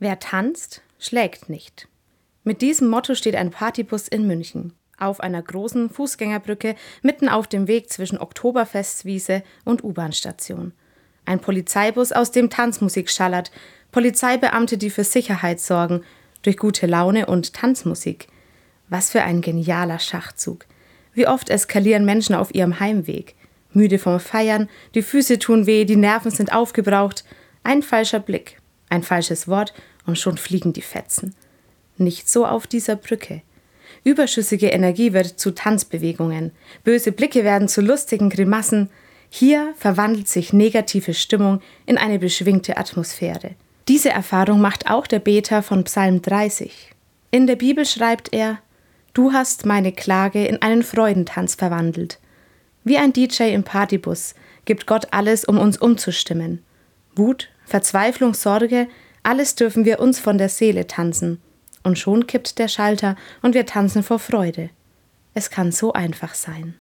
Wer tanzt, schlägt nicht. Mit diesem Motto steht ein Partybus in München. Auf einer großen Fußgängerbrücke mitten auf dem Weg zwischen Oktoberfestwiese und U-Bahn-Station. Ein Polizeibus, aus dem Tanzmusik schallert, Polizeibeamte, die für Sicherheit sorgen, durch gute Laune und Tanzmusik. Was für ein genialer Schachzug. Wie oft eskalieren Menschen auf ihrem Heimweg. Müde vom Feiern, die Füße tun weh, die Nerven sind aufgebraucht. Ein falscher Blick, ein falsches Wort und schon fliegen die Fetzen. Nicht so auf dieser Brücke. Überschüssige Energie wird zu Tanzbewegungen, böse Blicke werden zu lustigen Grimassen. Hier verwandelt sich negative Stimmung in eine beschwingte Atmosphäre. Diese Erfahrung macht auch der Beter von Psalm 30. In der Bibel schreibt er: Du hast meine Klage in einen Freudentanz verwandelt. Wie ein DJ im Partybus gibt Gott alles, um uns umzustimmen. Wut, Verzweiflung, Sorge, alles dürfen wir uns von der Seele tanzen. Und schon kippt der Schalter und wir tanzen vor Freude. Es kann so einfach sein.